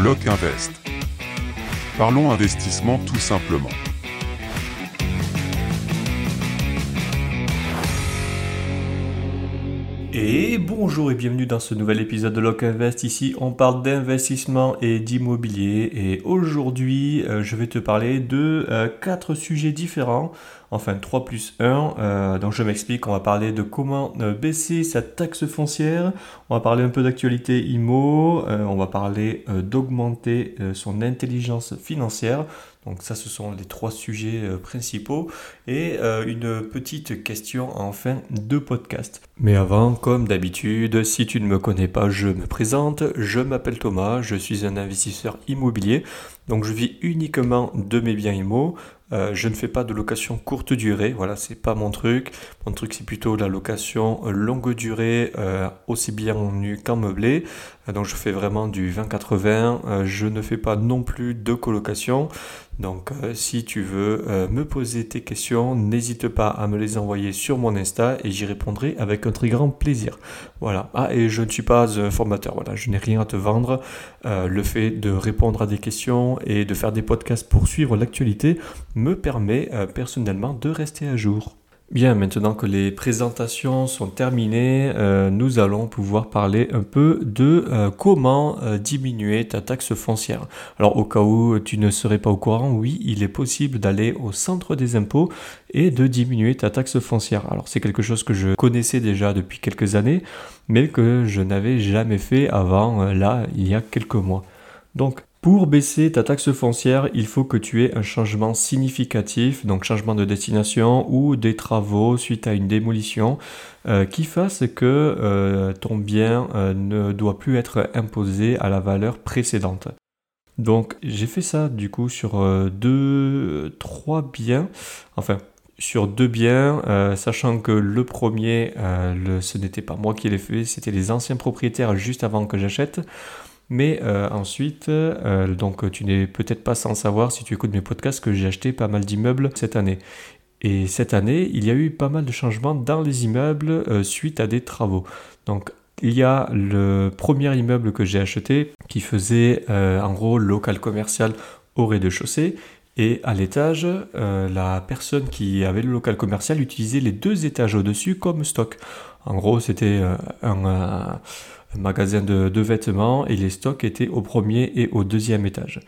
Bloc Invest. Parlons investissement tout simplement. Et bonjour et bienvenue dans ce nouvel épisode de Lock Invest. Ici, on parle d'investissement et d'immobilier. Et aujourd'hui, euh, je vais te parler de euh, quatre sujets différents. Enfin, 3 plus 1. Euh, donc, je m'explique. On va parler de comment baisser sa taxe foncière. On va parler un peu d'actualité IMO. on va parler d'augmenter son intelligence financière. Donc ça, ce sont les trois sujets euh, principaux et euh, une petite question en fin de podcast. Mais avant, comme d'habitude, si tu ne me connais pas, je me présente. Je m'appelle Thomas, je suis un investisseur immobilier. Donc je vis uniquement de mes biens immo. Euh, je ne fais pas de location courte durée, voilà, c'est pas mon truc. Mon truc, c'est plutôt la location longue durée, aussi bien en nu qu'en meublé. Donc, je fais vraiment du 20-80. je ne fais pas non plus de colocation. Donc euh, si tu veux euh, me poser tes questions, n'hésite pas à me les envoyer sur mon Insta et j'y répondrai avec un très grand plaisir. Voilà. Ah et je ne suis pas un formateur, voilà, je n'ai rien à te vendre. Euh, le fait de répondre à des questions et de faire des podcasts pour suivre l'actualité me permet personnellement de rester à jour. Bien, maintenant que les présentations sont terminées, euh, nous allons pouvoir parler un peu de euh, comment euh, diminuer ta taxe foncière. Alors au cas où tu ne serais pas au courant, oui, il est possible d'aller au centre des impôts et de diminuer ta taxe foncière. Alors c'est quelque chose que je connaissais déjà depuis quelques années, mais que je n'avais jamais fait avant, là, il y a quelques mois. Donc pour baisser ta taxe foncière, il faut que tu aies un changement significatif, donc changement de destination ou des travaux suite à une démolition, euh, qui fasse que euh, ton bien euh, ne doit plus être imposé à la valeur précédente. Donc j'ai fait ça du coup sur deux, trois biens, enfin sur deux biens, sachant que le premier, ce n'était pas moi qui l'ai fait, c'était les anciens propriétaires juste avant que j'achète. Mais euh, ensuite, euh, donc tu n'es peut-être pas sans savoir si tu écoutes mes podcasts que j'ai acheté pas mal d'immeubles cette année. Et cette année, il y a eu pas mal de changements dans les immeubles euh, suite à des travaux. Donc il y a le premier immeuble que j'ai acheté qui faisait en gros local commercial au rez-de-chaussée. Et à l'étage, la personne qui avait le local commercial utilisait les deux étages au-dessus comme stock. En gros, c'était un magasin de, vêtements et les stocks étaient au premier et au deuxième étage.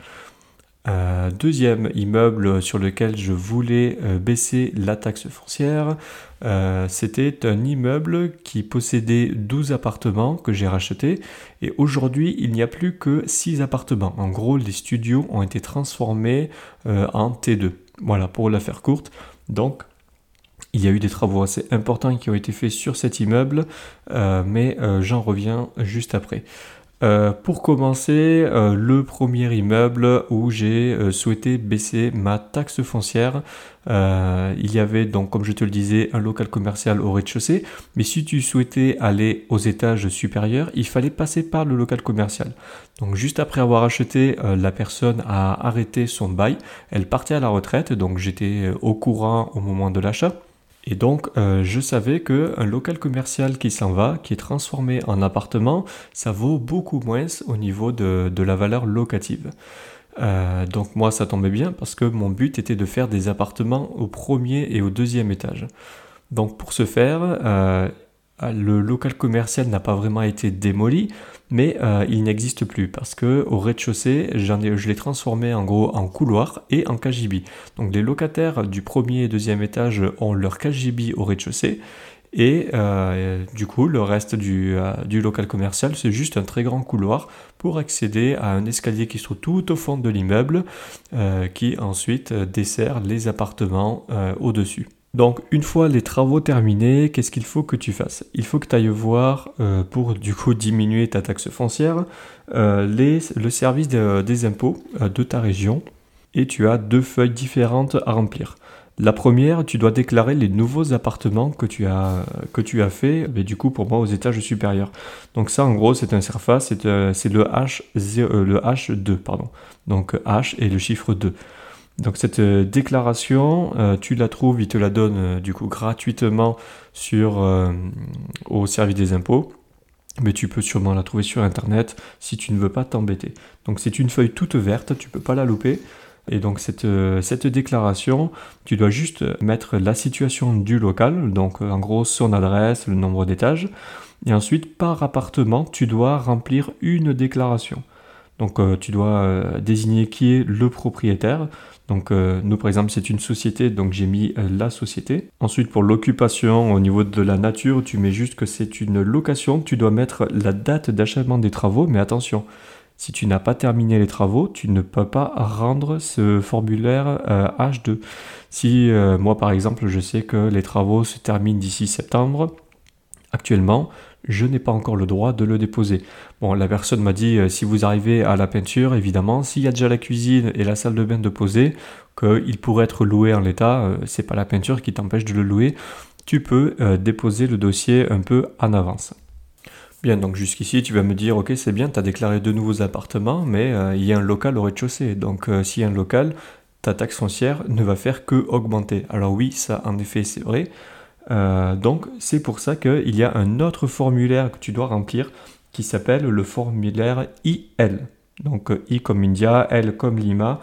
Euh, deuxième immeuble sur lequel je voulais euh, baisser la taxe foncière, euh, c'était un immeuble qui possédait 12 appartements que j'ai racheté et aujourd'hui il n'y a plus que 6 appartements. En gros, les studios ont été transformés en T2. Voilà, pour la faire courte. Donc, il y a eu des travaux assez importants qui ont été faits sur cet immeuble, euh, mais euh, j'en reviens juste après. Euh, pour commencer, le premier immeuble où j'ai souhaité baisser ma taxe foncière, il y avait donc, comme je te le disais, un local commercial au rez-de-chaussée, mais si tu souhaitais aller aux étages supérieurs, il fallait passer par le local commercial. Donc juste après avoir acheté, la personne a arrêté son bail, elle partait à la retraite, donc j'étais au courant au moment de l'achat. Et donc, euh, je savais qu'un local commercial qui s'en va, qui est transformé en appartement, ça vaut beaucoup moins au niveau de, la valeur locative. Euh, donc moi, ça tombait bien parce que mon but était de faire des appartements au premier et au deuxième étage. Donc pour ce faire, euh, le local commercial n'a pas vraiment été démoli, mais euh, il n'existe plus parce que au rez-de-chaussée, je l'ai transformé en gros en couloir et en KGB. Donc les locataires du premier et deuxième étage ont leur KGB au rez-de-chaussée et euh, du coup, le reste du, euh, du local commercial, c'est juste un très grand couloir pour accéder à un escalier qui se trouve tout au fond de l'immeuble, qui ensuite dessert les appartements au-dessus. Donc une fois les travaux terminés, qu'est-ce qu'il faut que tu fasses? Il faut que tu ailles voir euh, pour du coup diminuer ta taxe foncière euh, le service des impôts euh, de ta région et tu as deux feuilles différentes à remplir. La première, tu dois déclarer les nouveaux appartements que tu as, que fait, mais du coup pour moi aux étages supérieurs. Donc ça en gros c'est un surface, c'est le, H, le H2, pardon. Donc H et le chiffre 2. Donc cette euh, déclaration, euh, tu la trouves, il te la donne euh, du coup gratuitement sur, au service des impôts. mais tu peux sûrement la trouver sur internet si tu ne veux pas t'embêter. Donc c'est une feuille toute verte, tu peux pas la louper. Et donc cette, cette, déclaration, tu dois juste mettre la situation du local, donc en gros son adresse, le nombre d'étages, et ensuite par appartement, tu dois remplir une déclaration. Donc tu dois désigner qui est le propriétaire. Donc euh, nous par exemple c'est une société, donc j'ai mis la société. Ensuite pour l'occupation au niveau de la nature, tu mets juste que c'est une location. Tu dois mettre la date d'achèvement des travaux, mais attention, si tu n'as pas terminé les travaux, tu ne peux pas rendre ce formulaire H2. Si moi par exemple je sais que les travaux se terminent d'ici septembre, actuellement, je n'ai pas encore le droit de le déposer. Bon, la personne m'a dit euh, si vous arrivez à la peinture, évidemment, s'il y a déjà la cuisine et la salle de bain de poser, qu'il pourrait être loué en l'état, euh, c'est pas la peinture qui t'empêche de le louer, tu peux euh, déposer le dossier un peu en avance. Bien, donc jusqu'ici, tu vas me dire, ok, c'est bien, tu as déclaré deux nouveaux appartements, mais il y a un local au rez-de-chaussée. Donc, s'il y a un local, ta taxe foncière ne va faire que augmenter. Alors oui, ça, en effet, c'est vrai. Euh, donc c'est pour ça qu'il y a un autre formulaire que tu dois remplir qui s'appelle le formulaire IL. Donc I comme India, L comme Lima,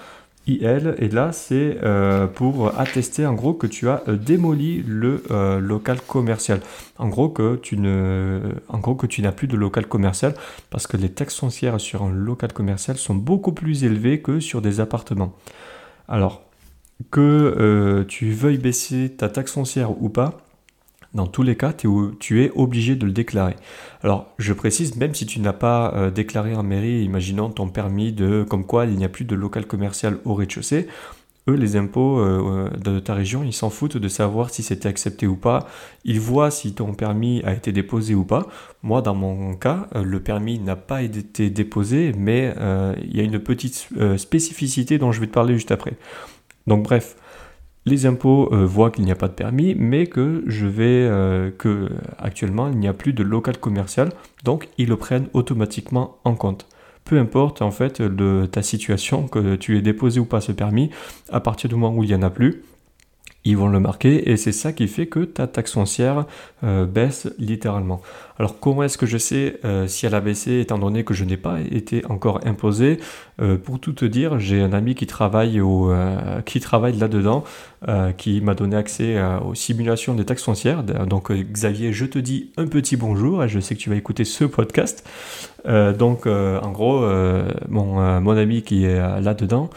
IL. Et là c'est euh, pour attester en gros que tu as euh, démoli le local commercial. En gros que tu ne, en gros que tu n'as plus de local commercial parce que les taxes foncières sur un local commercial sont beaucoup plus élevées que sur des appartements. Alors que tu veuilles baisser ta taxe foncière ou pas, dans tous les cas, tu es obligé de le déclarer. Alors, je précise, même si tu n'as pas euh, déclaré en mairie, imaginons ton permis de comme quoi il n'y a plus de local commercial au rez-de-chaussée, eux, les impôts euh, de ta région, ils s'en foutent de savoir si c'était accepté ou pas. Ils voient si ton permis a été déposé ou pas. Moi, dans mon cas, euh, le permis n'a pas été déposé, mais il y a une petite spécificité dont je vais te parler juste après. Donc, bref les impôts euh, voient qu'il n'y a pas de permis, mais que je vais euh, que actuellement il n'y a plus de local commercial, donc ils le prennent automatiquement en compte. Peu importe en fait de ta situation, que tu aies déposé ou pas ce permis, à partir du moment où il n'y en a plus, ils vont le marquer et c'est ça qui fait que ta taxe foncière euh, baisse littéralement. Alors comment est-ce que je sais euh, si elle a baissé étant donné que je n'ai pas été encore imposé? Euh, Pour tout te dire, j'ai un ami qui travaille, qui travaille là-dedans, qui m'a donné accès aux simulations des taxes foncières. Donc Xavier, je te dis un petit bonjour, je sais que tu vas écouter ce podcast. donc en gros, mon, mon ami qui est là-dedans,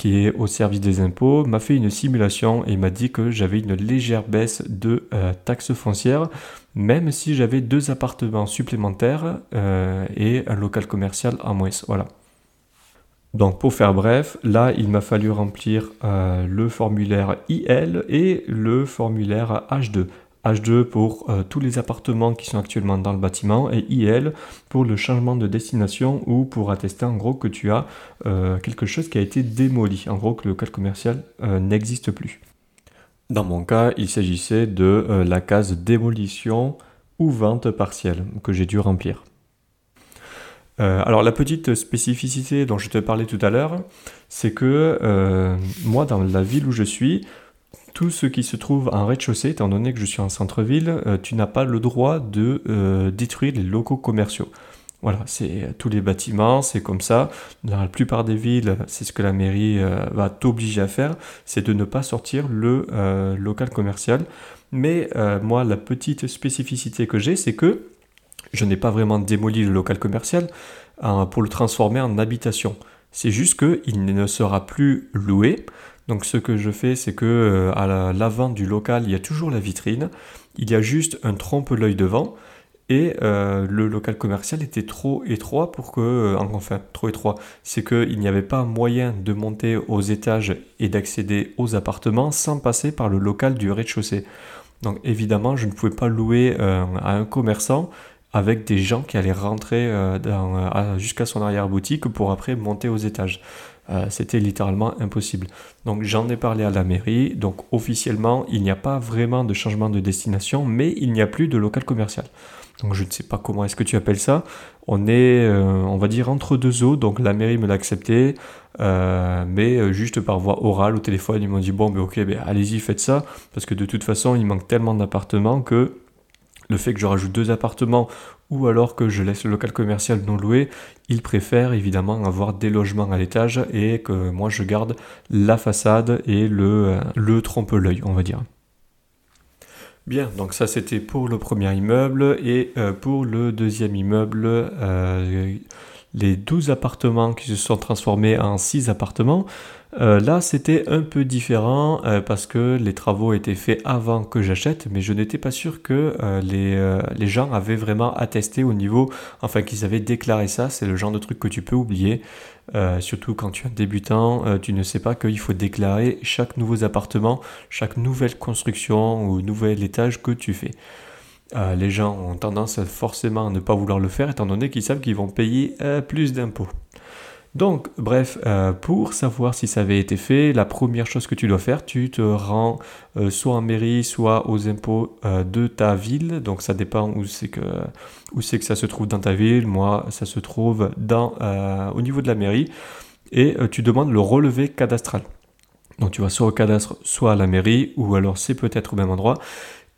qui est au service des impôts, m'a fait une simulation et m'a dit que j'avais une légère baisse de euh, taxes foncières, même si j'avais deux appartements supplémentaires euh, et un local commercial en moins. Voilà. Donc pour faire bref, là il m'a fallu remplir euh, le formulaire IL et le formulaire H2. H2 pour euh, tous les appartements qui sont actuellement dans le bâtiment et IL pour le changement de destination ou pour attester en gros que tu as euh, quelque chose qui a été démoli, en gros que le local commercial euh, n'existe plus. Dans mon cas, il s'agissait de la case démolition ou vente partielle que j'ai dû remplir. alors la petite spécificité dont je te parlais tout à l'heure, c'est que moi dans la ville où je suis, tout ce qui se trouve en rez-de-chaussée, étant donné que je suis en centre-ville, euh, tu n'as pas le droit de euh, détruire les locaux commerciaux. Voilà, c'est euh, tous les bâtiments, c'est comme ça. Dans la plupart des villes, c'est ce que la mairie va t'obliger à faire, c'est de ne pas sortir le local commercial. Mais moi, la petite spécificité que j'ai, c'est que je n'ai pas vraiment démoli le local commercial pour le transformer en habitation. C'est juste qu'il ne sera plus loué. Donc ce que je fais, c'est que euh, à l'avant du local, il y a toujours la vitrine, il y a juste un trompe-l'œil devant, et euh, le local commercial était trop étroit pour que, euh, enfin trop étroit, c'est qu'il n'y avait pas moyen de monter aux étages et d'accéder aux appartements sans passer par le local du rez-de-chaussée. Donc évidemment, je ne pouvais pas louer à un commerçant avec des gens qui allaient rentrer jusqu'à son arrière-boutique pour après monter aux étages. Euh, c'était littéralement impossible. Donc j'en ai parlé à la mairie, donc officiellement il n'y a pas vraiment de changement de destination, mais il n'y a plus de local commercial. Donc je ne sais pas comment est-ce que tu appelles ça. On est, euh, on va dire, entre deux eaux, donc la mairie me l'a accepté, euh, mais juste par voie orale au téléphone, ils m'ont dit, bon, ben ok, ben, allez-y, faites ça, parce que de toute façon, il manque tellement d'appartements que le fait que je rajoute deux appartements ou alors que je laisse le local commercial non loué, ils préfèrent évidemment avoir des logements à l'étage et que moi je garde la façade et le, le trompe-l'œil, on va dire. Bien, donc ça c'était pour le premier immeuble et euh, pour le deuxième immeuble, euh, les 12 appartements qui se sont transformés en 6 appartements. Euh, là, c'était un peu différent euh, parce que les travaux étaient faits avant que j'achète, mais je n'étais pas sûr que euh, les, les, gens avaient vraiment attesté au niveau, enfin qu'ils avaient déclaré ça. C'est le genre de truc que tu peux oublier, surtout quand tu es un débutant, tu ne sais pas qu'il faut déclarer chaque nouveau appartement, chaque nouvelle construction ou nouvel étage que tu fais. les gens ont tendance forcément à ne pas vouloir le faire étant donné qu'ils savent qu'ils vont payer plus d'impôts. Donc, bref, euh, pour savoir si ça avait été fait, la première chose que tu dois faire, tu te rends euh, soit en mairie, soit aux impôts euh, de ta ville. Donc, ça dépend où c'est que, c'est que ça se trouve dans ta ville. Moi, ça se trouve au niveau de la mairie. Et tu demandes le relevé cadastral. Donc, tu vas soit au cadastre, soit à la mairie, ou alors c'est peut-être au même endroit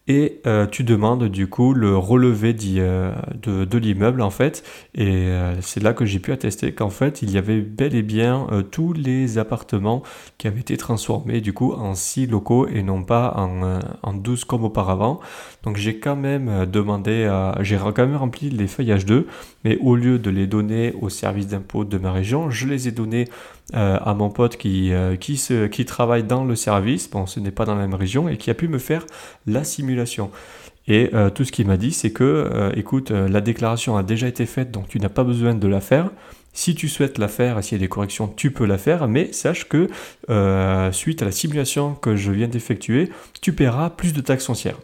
et euh, tu demandes du coup le relevé euh, de, l'immeuble en fait. Et euh, c'est là que j'ai pu attester qu'en fait il y avait bel et bien tous les appartements qui avaient été transformés du coup en 6 locaux et non pas en, en 12 comme auparavant. Donc j'ai quand même demandé à j'ai quand même rempli les feuillages 2 mais au lieu de les donner au service d'impôt de ma région je les ai donnés à mon pote qui, qui, travaille dans le service bon ce n'est pas dans la même région et qui a pu me faire la simulation et euh, tout ce qu'il m'a dit, c'est que, euh, écoute, euh, la déclaration a déjà été faite, donc tu n'as pas besoin de la faire. Si tu souhaites la faire s'il y a des corrections, tu peux la faire, mais sache que suite à la simulation que je viens d'effectuer, tu paieras plus de taxes foncières.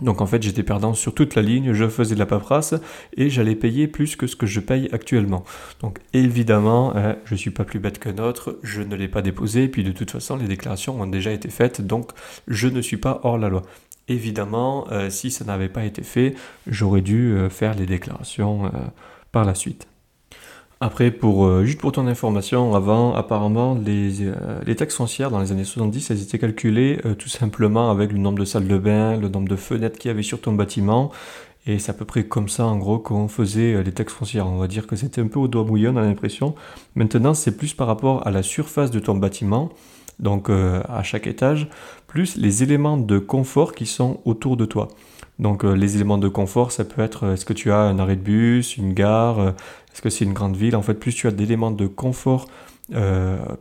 Donc en fait, j'étais perdant sur toute la ligne, je faisais de la paperasse et j'allais payer plus que ce que je paye actuellement. Donc évidemment, hein, je ne suis pas plus bête qu'un autre, je ne l'ai pas déposé, puis de toute façon, les déclarations ont déjà été faites, donc je ne suis pas hors la loi. Évidemment, euh, si ça n'avait pas été fait, j'aurais dû euh, faire les déclarations euh, par la suite. Après, pour, juste pour ton information, avant, apparemment, les, les, taxes foncières dans les années 70, elles étaient calculées tout simplement avec le nombre de salles de bain, le nombre de fenêtres qu'il y avait sur ton bâtiment. Et c'est à peu près comme ça, en gros, qu'on faisait les taxes foncières. On va dire que c'était un peu au doigt mouillé, on a l'impression. Maintenant, c'est plus par rapport à la surface de ton bâtiment donc euh, à chaque étage, plus les éléments de confort qui sont autour de toi. Donc euh, les éléments de confort, ça peut être est-ce que tu as un arrêt de bus, une gare, euh, est-ce que c'est une grande ville? En fait, plus tu as d'éléments de confort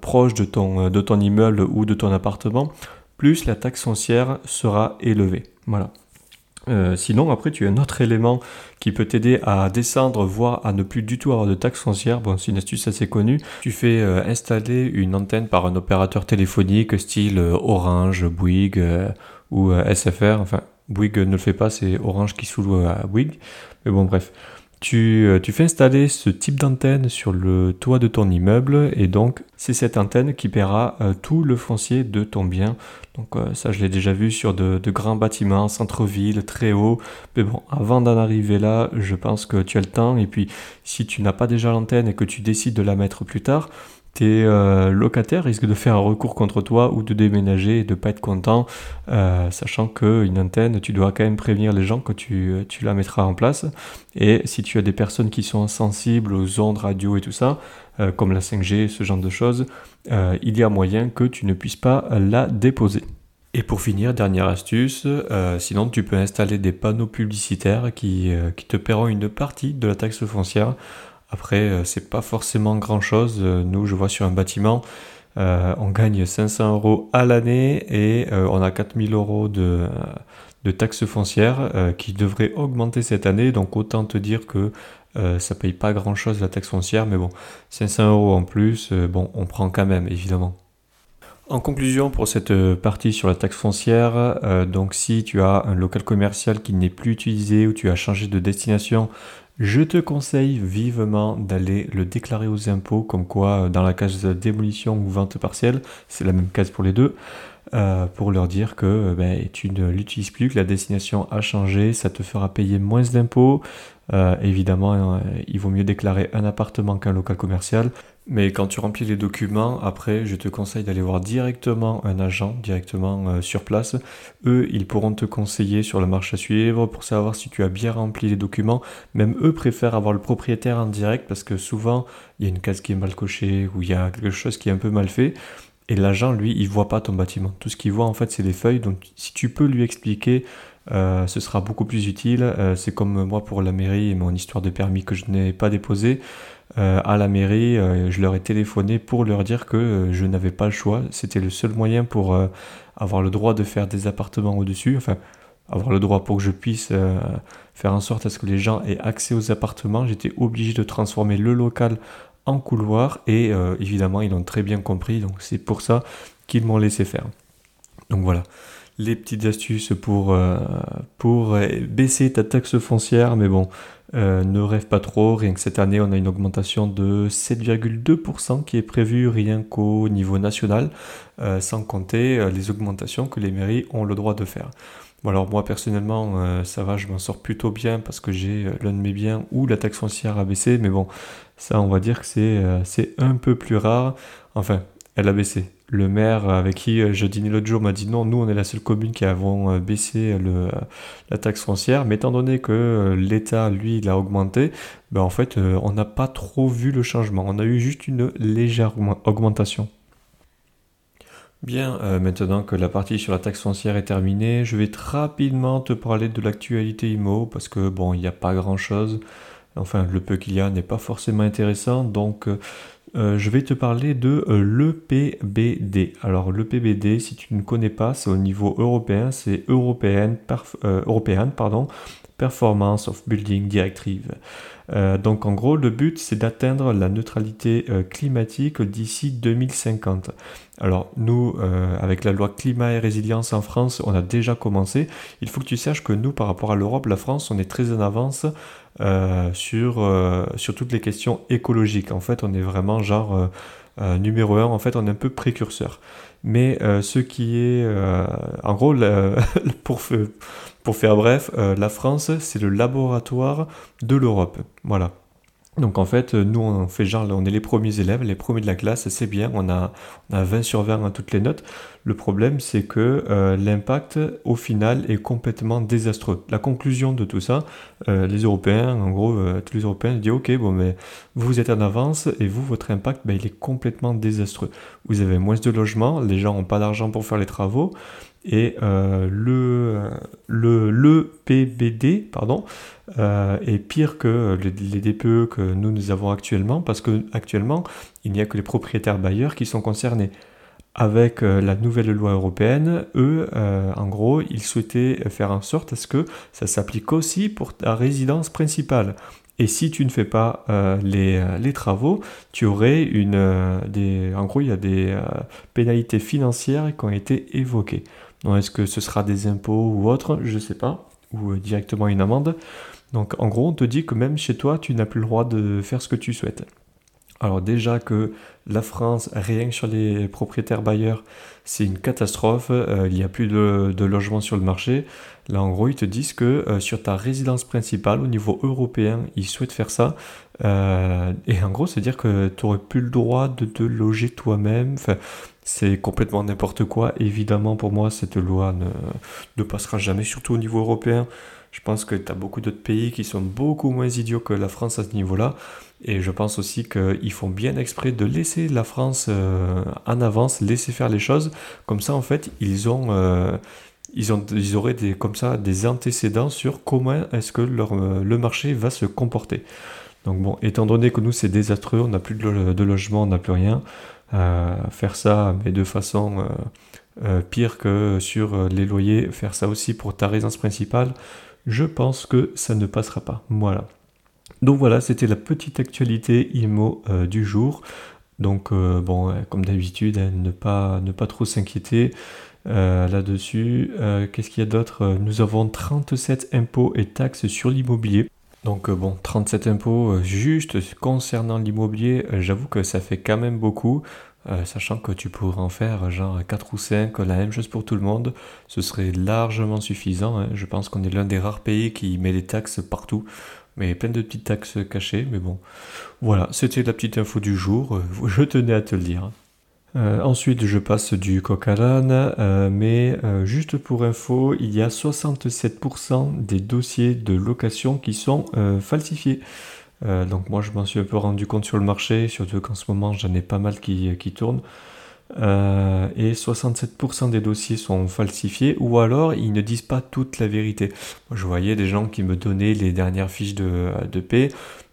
proches de ton, de ton immeuble ou de ton appartement, plus la taxe foncière sera élevée. Voilà. Euh, sinon, après, tu as un autre élément qui peut t'aider à descendre, voire à ne plus du tout avoir de taxes foncières. Bon, c'est une astuce assez connue. Tu fais euh, installer une antenne par un opérateur téléphonique style euh, Orange, Bouygues ou SFR. Enfin, Bouygues ne le fait pas, c'est Orange qui sous à Bouygues. Mais bon, bref. Euh, tu, fais installer ce type d'antenne sur le toit de ton immeuble et donc c'est cette antenne qui paiera euh, tout le foncier de ton bien. Donc euh, ça je l'ai déjà vu sur de, de grands bâtiments, centre-ville, très haut. Mais bon, avant d'en arriver là, je pense que tu as le temps et puis si tu n'as pas déjà l'antenne et que tu décides de la mettre plus tard, tes euh, locataires risquent de faire un recours contre toi ou de déménager et de pas être content, euh, sachant qu'une antenne, tu dois quand même prévenir les gens que tu, tu, la mettras en place. Et si tu as des personnes qui sont sensibles aux ondes radio et tout ça, euh, comme la 5G, ce genre de choses, il y a moyen que tu ne puisses pas la déposer. Et pour finir, dernière astuce, sinon tu peux installer des panneaux publicitaires qui, qui te paieront une partie de la taxe foncière après, euh, c'est pas forcément grand chose. Euh, nous, je vois sur un bâtiment, euh, on gagne 500 euros à l'année et on a 4000 euros de, de taxes foncières qui devraient augmenter cette année. Donc autant te dire que ça paye pas grand chose la taxe foncière, mais bon, 500 euros en plus, bon, on prend quand même, évidemment. En conclusion, pour cette partie sur la taxe foncière, donc si tu as un local commercial qui n'est plus utilisé ou tu as changé de destination, je te conseille vivement d'aller le déclarer aux impôts, comme quoi euh, dans la case démolition ou vente partielle, c'est la même case pour les deux. pour leur dire que ben, tu ne l'utilises plus, que la destination a changé, ça te fera payer moins d'impôts. évidemment, il vaut mieux déclarer un appartement qu'un local commercial. Mais quand tu remplis les documents, après, je te conseille d'aller voir directement un agent, directement euh, sur place. Eux, ils pourront te conseiller sur la marche à suivre pour savoir si tu as bien rempli les documents. Même eux préfèrent avoir le propriétaire en direct parce que souvent, il y a une case qui est mal cochée ou il y a quelque chose qui est un peu mal fait. Et l'agent, lui, il voit pas ton bâtiment. Tout ce qu'il voit, en fait, c'est les feuilles. Donc, si tu peux lui expliquer, euh, ce sera beaucoup plus utile. Euh, c'est comme moi pour la mairie et mon histoire de permis que je n'ai pas déposé. Euh, à la mairie, je leur ai téléphoné pour leur dire que je n'avais pas le choix. C'était le seul moyen pour avoir le droit de faire des appartements au-dessus, enfin avoir le droit pour que je puisse faire en sorte à ce que les gens aient accès aux appartements. J'étais obligé de transformer le local en couloir et évidemment ils l'ont très bien compris, donc c'est pour ça qu'ils m'ont laissé faire. Donc voilà les petites astuces pour, pour baisser ta taxe foncière, mais bon, euh, ne rêve pas trop, rien que cette année on a une augmentation de 7,2% qui est prévue rien qu'au niveau national, euh, sans compter euh, les augmentations que les mairies ont le droit de faire. Bon alors moi personnellement ça va, je m'en sors plutôt bien parce que j'ai l'un de mes biens où la taxe foncière a baissé, mais bon ça on va dire que c'est un peu plus rare, enfin elle a baissé, le maire avec qui euh, je dînais l'autre jour m'a dit non, nous on est la seule commune qui avons euh, baissé le, euh, la taxe foncière, mais étant donné que l'État, lui, l'a augmenté, ben en fait, on n'a pas trop vu le changement. On a eu juste une légère augmentation. Bien, maintenant que la partie sur la taxe foncière est terminée, je vais rapidement te parler de l'actualité IMO parce que bon, il n'y a pas grand chose. Enfin, le peu qu'il y a n'est pas forcément intéressant. Donc, euh, je vais te parler de euh, l'EPBD. Alors l'EPBD, si tu ne connais pas, c'est au niveau européen, c'est European, euh, pardon, Performance of Building Directive. donc en gros, le but, c'est d'atteindre la neutralité climatique d'ici 2050. Alors nous, avec la loi climat et résilience en France, on a déjà commencé. Il faut que tu saches que nous, par rapport à l'Europe, la France, on est très en avance euh, sur, euh, sur toutes les questions écologiques. En fait, on est vraiment genre euh, numéro un, en fait, on est un peu précurseur. Mais ce qui est, en gros, pour, pour faire bref, la France, c'est le laboratoire de l'Europe. Voilà. Donc en fait, nous on fait genre, on est les premiers élèves, les premiers de la classe, c'est bien, on a, on a 20 sur 20 à toutes les notes. Le problème c'est que euh, l'impact au final est complètement désastreux. La conclusion de tout ça, euh, les Européens, en gros, euh, tous les Européens disent ok, bon mais vous êtes en avance et vous, votre impact, ben, il est complètement désastreux. Vous avez moins de logements, les gens n'ont pas d'argent pour faire les travaux, et euh, le, PBD pardon, euh, est pire que les, DPE que nous, nous avons actuellement, parce que actuellement, il n'y a que les propriétaires bailleurs qui sont concernés. Avec euh, la nouvelle loi européenne, eux, en gros, ils souhaitaient faire en sorte à ce que ça s'applique aussi pour ta résidence principale. Et si tu ne fais pas les, les, travaux, tu aurais une... des, en gros, il y a des pénalités financières qui ont été évoquées. Est-ce que ce sera des impôts ou autre Je ne sais pas. Ou euh, directement une amende. Donc en gros, on te dit que même chez toi, tu n'as plus le droit de faire ce que tu souhaites. Alors déjà que la France, rien sur les propriétaires bailleurs, c'est une catastrophe, euh, il n'y a plus de, logements sur le marché. Là en gros, ils te disent que euh, sur ta résidence principale, au niveau européen, ils souhaitent faire ça. et en gros, c'est dire que tu n'aurais plus le droit de te loger toi-même. C'est complètement n'importe quoi. Évidemment, pour moi, cette loi ne, passera jamais, surtout au niveau européen. Je pense que tu as beaucoup d'autres pays qui sont beaucoup moins idiots que la France à ce niveau-là. Et je pense aussi qu'ils font bien exprès de laisser la France euh, en avance, laisser faire les choses. Comme ça, en fait, ils ont... Euh, ils, ont, ils auraient des, comme ça des antécédents sur comment est-ce que leur, euh, le marché va se comporter. Donc bon, étant donné que nous c'est désastreux, on n'a plus de, logement, on n'a plus rien, faire ça, mais de façon pire que sur les loyers, faire ça aussi pour ta résidence principale, je pense que ça ne passera pas. Voilà. Donc voilà, c'était la petite actualité IMO euh, du jour. Donc bon, comme d'habitude, hein, ne, pas, ne pas trop s'inquiéter. là-dessus. Qu'est-ce qu'il y a d'autre? Nous avons 37 impôts et taxes sur l'immobilier. Donc euh, bon, 37 impôts euh, juste concernant l'immobilier, euh, j'avoue que ça fait quand même beaucoup. Sachant que tu pourrais en faire genre 4 ou 5, la même chose pour tout le monde, ce serait largement suffisant. Hein. Je pense qu'on est l'un des rares pays qui met des taxes partout, mais plein de petites taxes cachées, mais bon. Voilà, c'était la petite info du jour, je tenais à te le dire. Euh, ensuite, je passe du coq euh, mais euh, juste pour info, il y a 67% des dossiers de location qui sont falsifiés. Donc moi, je m'en suis un peu rendu compte sur le marché, surtout qu'en ce moment, j'en ai pas mal qui, qui tournent. et 67% des dossiers sont falsifiés ou alors ils ne disent pas toute la vérité. je voyais des gens qui me donnaient les dernières fiches de, de paix,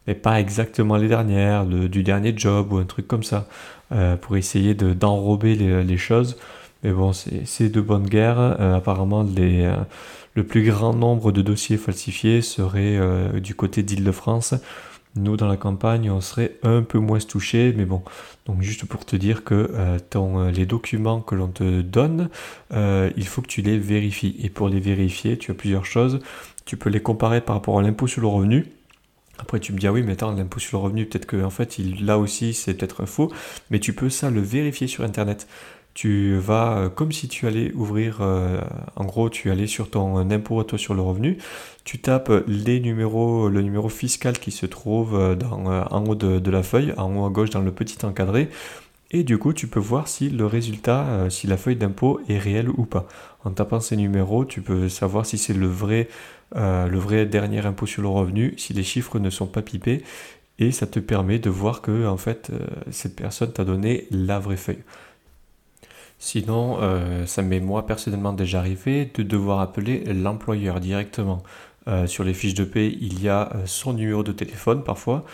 mais pas exactement les dernières, du dernier job ou un truc comme ça. Euh, pour essayer d'enrober les, choses. Mais bon, c'est de bonne guerre. Euh, apparemment, les, euh, le plus grand nombre de dossiers falsifiés serait du côté d'Île-de-France. Nous, dans la campagne, on serait un peu moins touchés, mais bon. Donc, juste pour te dire que ton, les documents que l'on te donne, il faut que tu les vérifies. Et pour les vérifier, tu as plusieurs choses. Tu peux les comparer par rapport à l'impôt sur le revenu. Après, tu me dis, ah oui, mais attends, l'impôt sur le revenu, peut-être que, en fait, là aussi, c'est peut-être faux, mais tu peux ça le vérifier sur Internet. Tu vas, euh, comme si tu allais ouvrir, euh, en gros, tu allais sur ton impôt à toi sur le revenu, tu tapes les numéros, le numéro fiscal qui se trouve euh, en haut de, la feuille, en haut à gauche dans le petit encadré, et du coup, tu peux voir si le résultat, si la feuille d'impôt est réelle ou pas. En tapant ces numéros, tu peux savoir si c'est le vrai euh, dernier impôt sur le revenu si les chiffres ne sont pas pipés et ça te permet de voir que en fait euh, cette personne t'a donné la vraie feuille. Sinon, euh, ça m'est moi personnellement déjà arrivé de devoir appeler l'employeur directement. sur les fiches de paie, il y a son numéro de téléphone parfois.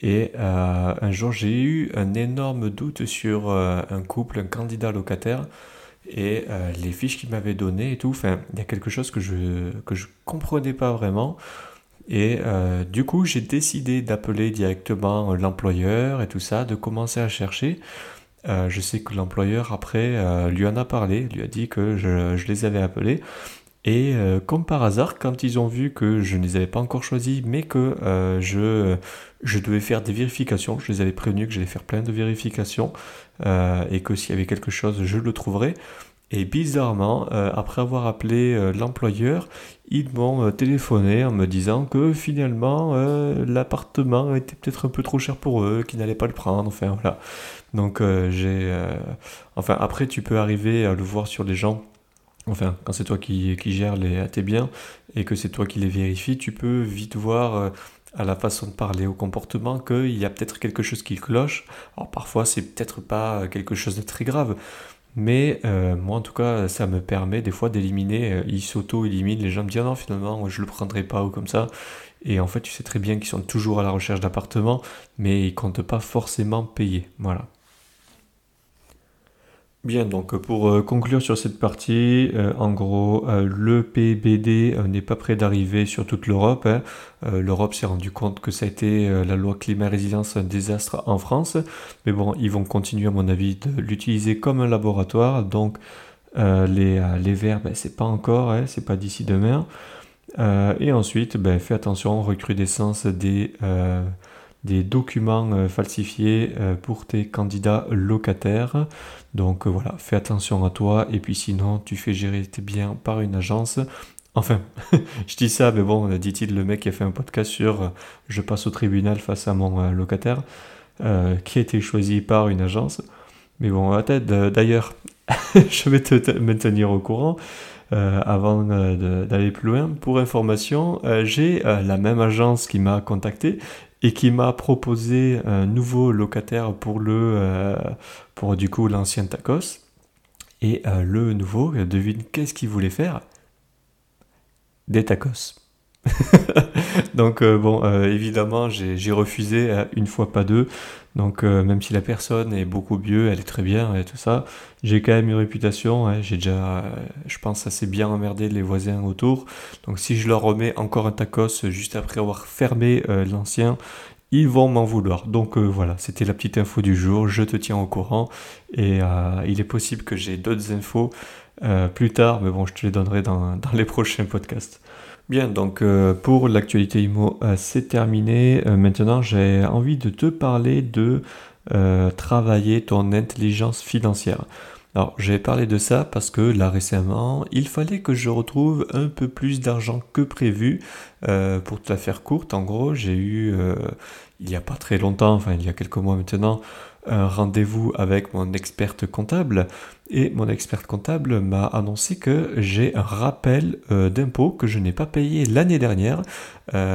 Et un jour, j'ai eu un énorme doute sur un couple, un candidat locataire et euh, les fiches qu'il m'avait données et tout. Enfin, il y a quelque chose que je que je comprenais pas vraiment. Et euh, du coup, j'ai décidé d'appeler directement l'employeur et tout ça, de commencer à chercher. Euh, je sais que l'employeur après lui en a parlé, lui a dit que je, les avais appelés. Et comme par hasard, quand ils ont vu que je ne les avais pas encore choisis, mais que je, je devais faire des vérifications, je les avais prévenus que j'allais faire plein de vérifications, euh, et que s'il y avait quelque chose, je le trouverais. Et bizarrement, euh, après avoir appelé euh, l'employeur, ils m'ont téléphoné en me disant que finalement l'appartement était peut-être un peu trop cher pour eux, qu'ils n'allaient pas le prendre. Enfin voilà. Donc j'ai. enfin après, tu peux arriver à le voir sur les gens. Enfin, quand c'est toi qui, qui gères les, tes biens et que c'est toi qui les vérifies, tu peux vite voir à la façon de parler, au comportement, qu'il y a peut-être quelque chose qui cloche. Alors parfois, c'est peut-être pas quelque chose de très grave, mais euh, moi en tout cas, ça me permet des fois d'éliminer, euh, ils s'auto-éliminent, les gens me disent non, finalement, je le prendrai pas ou comme ça. Et en fait, tu sais très bien qu'ils sont toujours à la recherche d'appartements, mais ils comptent pas forcément payer. Voilà. Bien, donc pour euh, conclure sur cette partie, euh, en gros, euh, le PBD n'est pas prêt d'arriver sur toute l'Europe. Hein. L'Europe s'est rendu compte que ça a été la loi climat-résilience un désastre en France. Mais bon, ils vont continuer à mon avis de l'utiliser comme un laboratoire. Donc les, les verts, ben, c'est pas encore, hein, c'est pas d'ici demain. et ensuite, ben, fais attention, recrudescence des des documents falsifiés pour tes candidats locataires. Donc euh, voilà, fais attention à toi et puis sinon tu fais gérer tes biens par une agence. Enfin, je dis ça, mais bon, dit-il le mec qui a fait un podcast sur je passe au tribunal face à mon locataire, qui a été choisi par une agence. Mais bon, d'ailleurs, je vais te maintenir au courant. avant d'aller plus loin. Pour information, j'ai la même agence qui m'a contacté et qui m'a proposé un nouveau locataire pour le euh, pour du coup l'ancien tacos. Et euh, le nouveau devine qu'est-ce qu'il voulait faire? Des tacos. Donc euh, bon évidemment j'ai refusé une fois pas deux donc même si la personne est beaucoup mieux elle est très bien et tout ça j'ai quand même une réputation hein, j'ai déjà je pense assez bien emmerdé les voisins autour donc si je leur remets encore un tacos juste après avoir fermé l'ancien ils vont m'en vouloir. Donc euh, voilà, c'était la petite info du jour, je te tiens au courant et euh, il est possible que j'ai d'autres infos euh, plus tard, mais bon, je te les donnerai dans les prochains podcasts. Bien, donc pour l'actualité IMO, c'est terminé. maintenant, j'ai envie de te parler de travailler ton intelligence financière. Alors, j'ai parlé de ça parce que là récemment, il fallait que je retrouve un peu plus d'argent que prévu. Euh, pour te la faire courte, en gros, j'ai eu, euh, il n'y a pas très longtemps, enfin il y a quelques mois maintenant, un rendez-vous avec mon experte comptable. Et mon experte comptable m'a annoncé que j'ai un rappel euh, d'impôt que je n'ai pas payé l'année dernière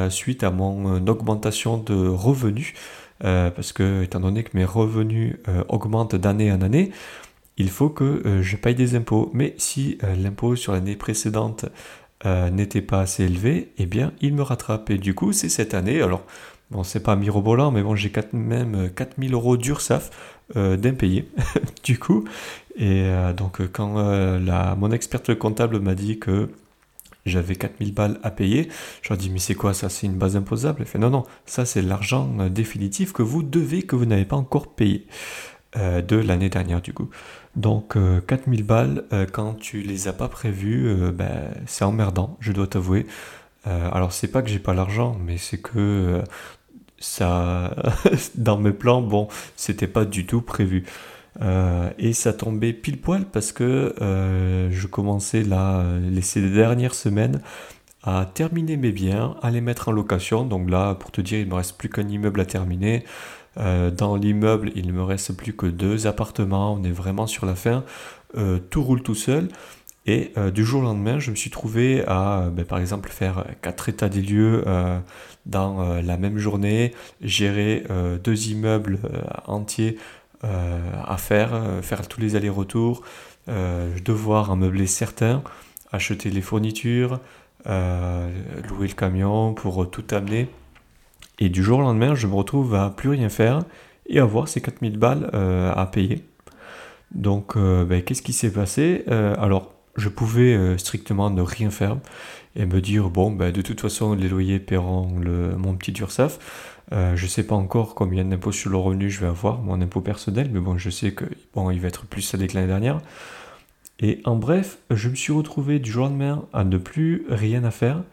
suite à mon augmentation de revenus. parce que, étant donné que mes revenus augmentent d'année en année, il faut que euh, je paye des impôts. Mais si euh, l'impôt sur l'année précédente euh, n'était pas assez élevé, eh bien, il me rattrape. Et du coup, c'est cette année. Alors, bon, c'est pas mirobolant, mais bon, j'ai même 4000 euros d'URSAF d'impayés, du coup. Et donc, quand la, mon experte comptable m'a dit que j'avais 4000 balles à payer. Je leur dit, mais c'est quoi ça? C'est une base imposable? Elle fait, non, non, ça c'est l'argent définitif que vous devez, que vous n'avez pas encore payé. de l'année dernière du coup. Donc 4000 euh, balles, euh, quand tu les as pas prévues, euh, ben, c'est emmerdant, je dois t'avouer. alors c'est pas que j'ai pas l'argent, mais c'est que dans mes plans, bon, c'était pas du tout prévu. et ça tombait pile poil parce que je commençais là, ces dernières semaines, à terminer mes biens, à les mettre en location. Donc là, pour te dire, il me reste plus qu'un immeuble à terminer. Euh, dans l'immeuble, il ne me reste plus que deux appartements, on est vraiment sur la fin. Euh, tout roule tout seul. Et euh, du jour au lendemain, je me suis trouvé à, ben, par exemple, faire quatre états des lieux dans la même journée, gérer deux immeubles entiers à faire, faire tous les allers-retours, devoir en meubler certains, acheter les fournitures, louer le camion pour tout amener. Et du jour au lendemain, je me retrouve à plus rien faire et avoir ces 4000 balles euh, à payer. Donc, euh, ben, qu'est-ce qui s'est passé? Euh, Alors, je pouvais strictement ne rien faire et me dire bon, ben, de toute façon, les loyers paieront le, mon petit URSAF. je ne sais pas encore combien d'impôts sur le revenu je vais avoir, mon impôt personnel, mais bon, je sais que bon, il va être plus salé que l'année dernière. Et en bref, je me suis retrouvé du jour au lendemain à ne plus rien à faire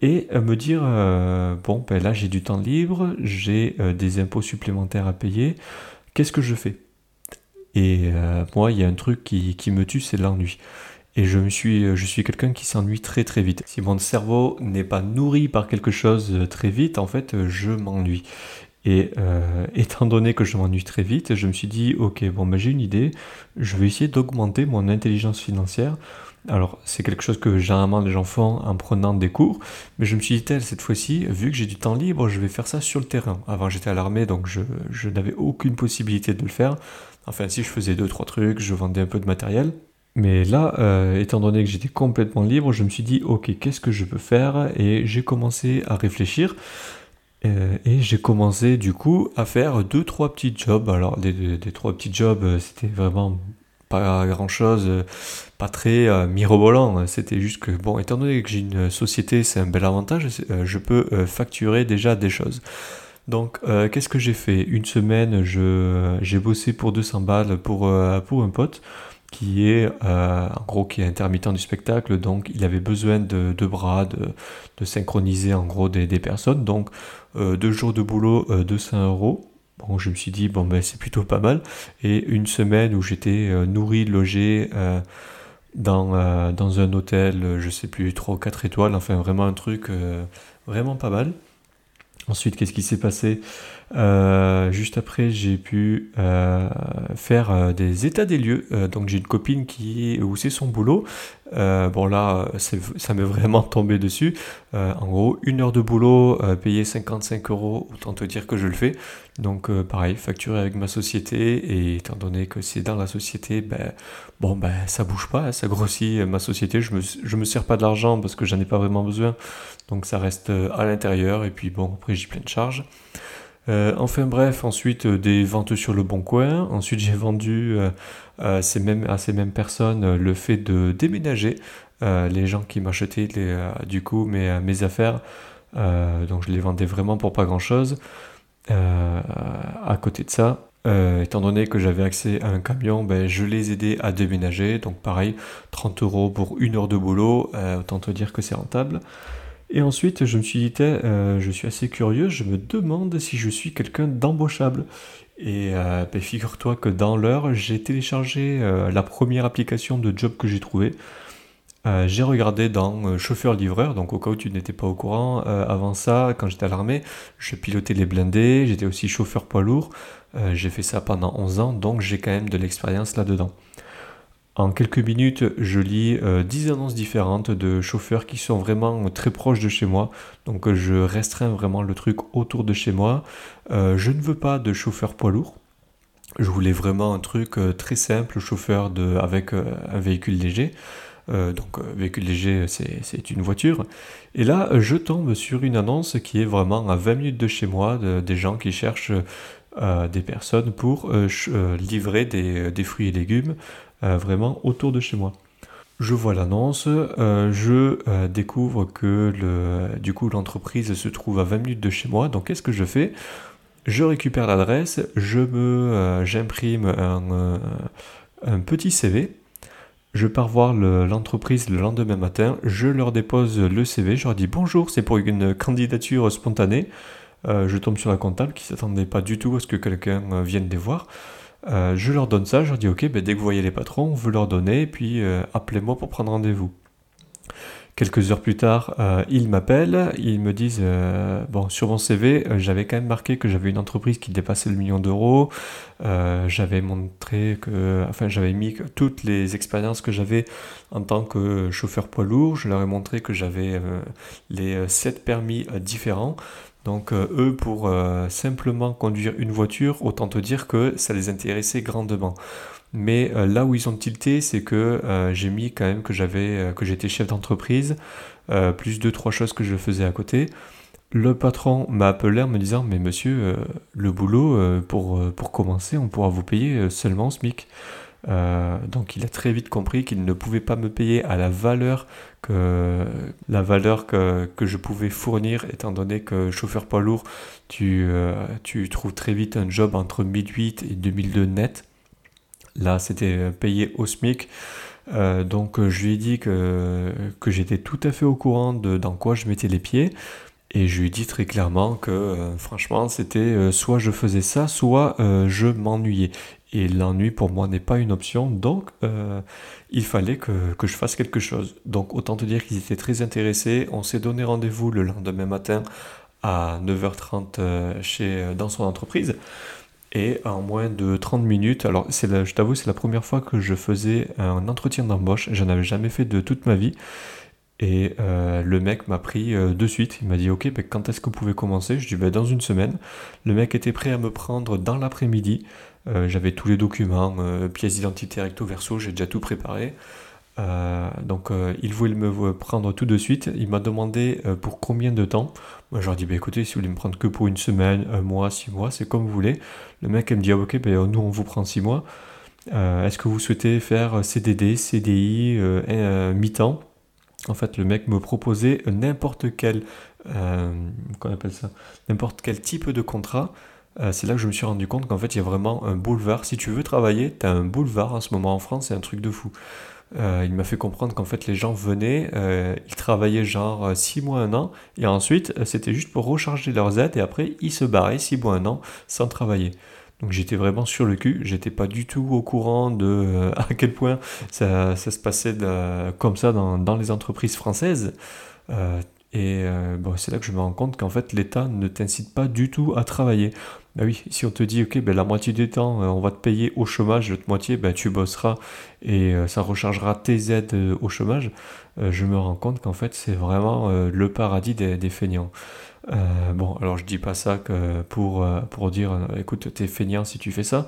et me dire euh, bon ben là j'ai du temps libre, j'ai euh, des impôts supplémentaires à payer, qu'est-ce que je fais? Et euh, moi il y a un truc qui, qui me tue, c'est l'ennui. Et je me suis, je suis quelqu'un qui s'ennuie très très vite. Si mon cerveau n'est pas nourri par quelque chose très vite, en fait, je m'ennuie. Et étant donné que je m'ennuie très vite, je me suis dit, ok, bon, ben, j'ai une idée, je vais essayer d'augmenter mon intelligence financière alors, c'est quelque chose que généralement les gens font en prenant des cours, mais je me suis dit, tel, cette fois-ci, vu que j'ai du temps libre, je vais faire ça sur le terrain. Avant, j'étais à l'armée, donc je, n'avais aucune possibilité de le faire. Enfin, si je faisais deux, trois trucs, je vendais un peu de matériel. Mais là, euh, étant donné que j'étais complètement libre, je me suis dit, ok, qu'est-ce que je peux faire? Et j'ai commencé à réfléchir. Euh, et j'ai commencé du coup à faire deux trois petits jobs. Alors des, des trois petits jobs, euh, c'était vraiment pas grand chose, pas très mirobolant. C'était juste que, bon, étant donné que j'ai une société, c'est un bel avantage, je peux facturer déjà des choses. Donc, qu'est-ce que j'ai fait? Une semaine, j'ai bossé pour 200 balles pour, pour un pote qui est en gros qui est intermittent du spectacle, donc il avait besoin de, de bras, de, synchroniser en gros des, personnes. Donc, deux jours de boulot, 200 euros. Bon, je me suis dit, bon, ben, c'est plutôt pas mal. Et une semaine où j'étais euh, nourri, logé euh, dans, euh, dans un hôtel, je sais plus, 3 ou 4 étoiles, enfin vraiment un truc vraiment pas mal. Ensuite, qu'est-ce qui s'est passé? Juste après, j'ai pu faire des états des lieux. donc, j'ai une copine qui où c'est son boulot. Euh, bon là, ça m'est vraiment tombé dessus. Euh, en gros, une heure de boulot, euh, payer 55 euros, autant te dire que je le fais. Donc pareil, facturer avec ma société, et étant donné que c'est dans la société, ben, bon ben ça bouge pas, ça grossit ma société, je me, je me sers pas de l'argent parce que j'en ai pas vraiment besoin. Donc ça reste à l'intérieur, et puis bon, après j'ai plein de charges. Euh, enfin bref, ensuite euh, des ventes sur le bon coin. Ensuite j'ai vendu euh, à ces mêmes personnes le fait de déménager. les gens qui m'achetaient du coup mes, affaires. donc je les vendais vraiment pour pas grand chose. à côté de ça, étant donné que j'avais accès à un camion, ben, je les aidais à déménager. Donc pareil, 30 euros pour une heure de boulot, autant te dire que c'est rentable. Et ensuite, je me suis dit, euh, je suis assez curieux, je me demande si je suis quelqu'un d'embauchable. Et ben, figure-toi que dans l'heure, j'ai téléchargé la première application de job que j'ai trouvée. j'ai regardé dans chauffeur-livreur, donc au cas où tu n'étais pas au courant, avant ça, quand j'étais à l'armée, je pilotais les blindés, j'étais aussi chauffeur poids lourd, j'ai fait ça pendant 11 ans, donc j'ai quand même de l'expérience là-dedans. En quelques minutes, je lis 10 euh, annonces différentes de chauffeurs qui sont vraiment très proches de chez moi. Donc euh, je restreins vraiment le truc autour de chez moi. Euh, je ne veux pas de chauffeur poids lourd. Je voulais vraiment un truc très simple, chauffeur de, avec un véhicule léger. donc véhicule léger, c'est une voiture. Et là, je tombe sur une annonce qui est vraiment à 20 minutes de chez moi, des gens qui cherchent des personnes pour livrer des, fruits et légumes euh, vraiment autour de chez moi. Je vois l'annonce, euh, je euh, découvre que du coup l'entreprise se trouve à 20 minutes de chez moi. Donc qu'est-ce que je fais? Je récupère l'adresse, je me j'imprime un, petit CV. Je pars voir l'entreprise le, lendemain matin, je leur dépose le CV, je leur dis bonjour, c'est pour une candidature spontanée. je tombe sur la comptable qui s'attendait pas du tout à ce que quelqu'un vienne les voir. Euh, je leur donne ça, je leur dis ok, ben, dès que vous voyez les patrons, vous leur donnez, et puis euh, appelez-moi pour prendre rendez-vous. Quelques heures plus tard, euh, ils m'appellent, ils me disent bon sur mon CV, j'avais quand même marqué que j'avais une entreprise qui dépassait le million d'euros. j'avais montré que, enfin j'avais mis toutes les expériences que j'avais en tant que chauffeur poids lourd. Je leur ai montré que j'avais les sept permis différents. Donc euh, eux, pour euh, simplement conduire une voiture, autant te dire que ça les intéressait grandement. Mais euh, là où ils ont tilté, c'est que j'ai mis quand même que j'avais que j'étais chef d'entreprise, plus deux trois choses que je faisais à côté. Le patron m'a appelé en me disant mais monsieur le boulot pour, pour commencer on pourra vous payer seulement SMIC. Euh, donc il a très vite compris qu'il ne pouvait pas me payer à la valeur que la valeur que, je pouvais fournir étant donné que chauffeur poids lourd tu, euh, tu trouves très vite un job entre 1008 et 2002 net. Là c'était payé au SMIC. Euh, donc je lui ai dit que, que j'étais tout à fait au courant de dans quoi je mettais les pieds. Et je lui ai dit très clairement que franchement c'était soit je faisais ça soit je m'ennuyais et l'ennui pour moi n'est pas une option, donc euh, il fallait que, je fasse quelque chose. Donc autant te dire qu'ils étaient très intéressés. On s'est donné rendez-vous le lendemain matin à 9h30 euh, chez, euh, dans son entreprise. Et en moins de 30 minutes, alors c'est je t'avoue, c'est la première fois que je faisais un entretien d'embauche. Je avais jamais fait de toute ma vie. Et le mec m'a pris de suite. Il m'a dit Ok, ben, quand est-ce que vous pouvez commencer? Je dis ben, Dans une semaine. Le mec était prêt à me prendre dans l'après-midi. Euh, j'avais tous les documents, euh, pièces d'identité recto verso, j'ai déjà tout préparé. Euh, donc il voulait me prendre tout de suite. Il m'a demandé pour combien de temps. Moi je leur dit bah, écoutez, si vous voulez me prendre que pour une semaine, un mois, six mois, c'est comme vous voulez. Le mec me dit ah, ok, ben, nous on vous prend six mois. Est-ce que vous souhaitez faire CDD, CDI, mi-temps? En fait, le mec me proposait n'importe quel, n'importe quel type de contrat. Euh, c'est là que je me suis rendu compte qu'en fait, il y a vraiment un boulevard. Si tu veux travailler, tu un boulevard en ce moment en France, c'est un truc de fou. Euh, il m'a fait comprendre qu'en fait, les gens venaient, euh, ils travaillaient genre 6 mois, 1 an, et ensuite, c'était juste pour recharger leurs aides, et après, ils se barraient 6 mois, 1 an sans travailler. Donc j'étais vraiment sur le cul, j'étais pas du tout au courant de à quel point ça, se passait comme ça dans, les entreprises françaises. Et bon, c'est là que je me rends compte qu'en fait l'État ne t'incite pas du tout à travailler. Bah oui, si on te dit, ok, ben la moitié du temps, euh, on va te payer au chômage, l'autre moitié, ben tu bosseras et euh, ça rechargera tes aides euh, au chômage, je me rends compte qu'en fait, c'est vraiment le paradis des, feignants. bon, alors je dis pas ça que pour, pour dire, écoute, t'es feignant si tu fais ça.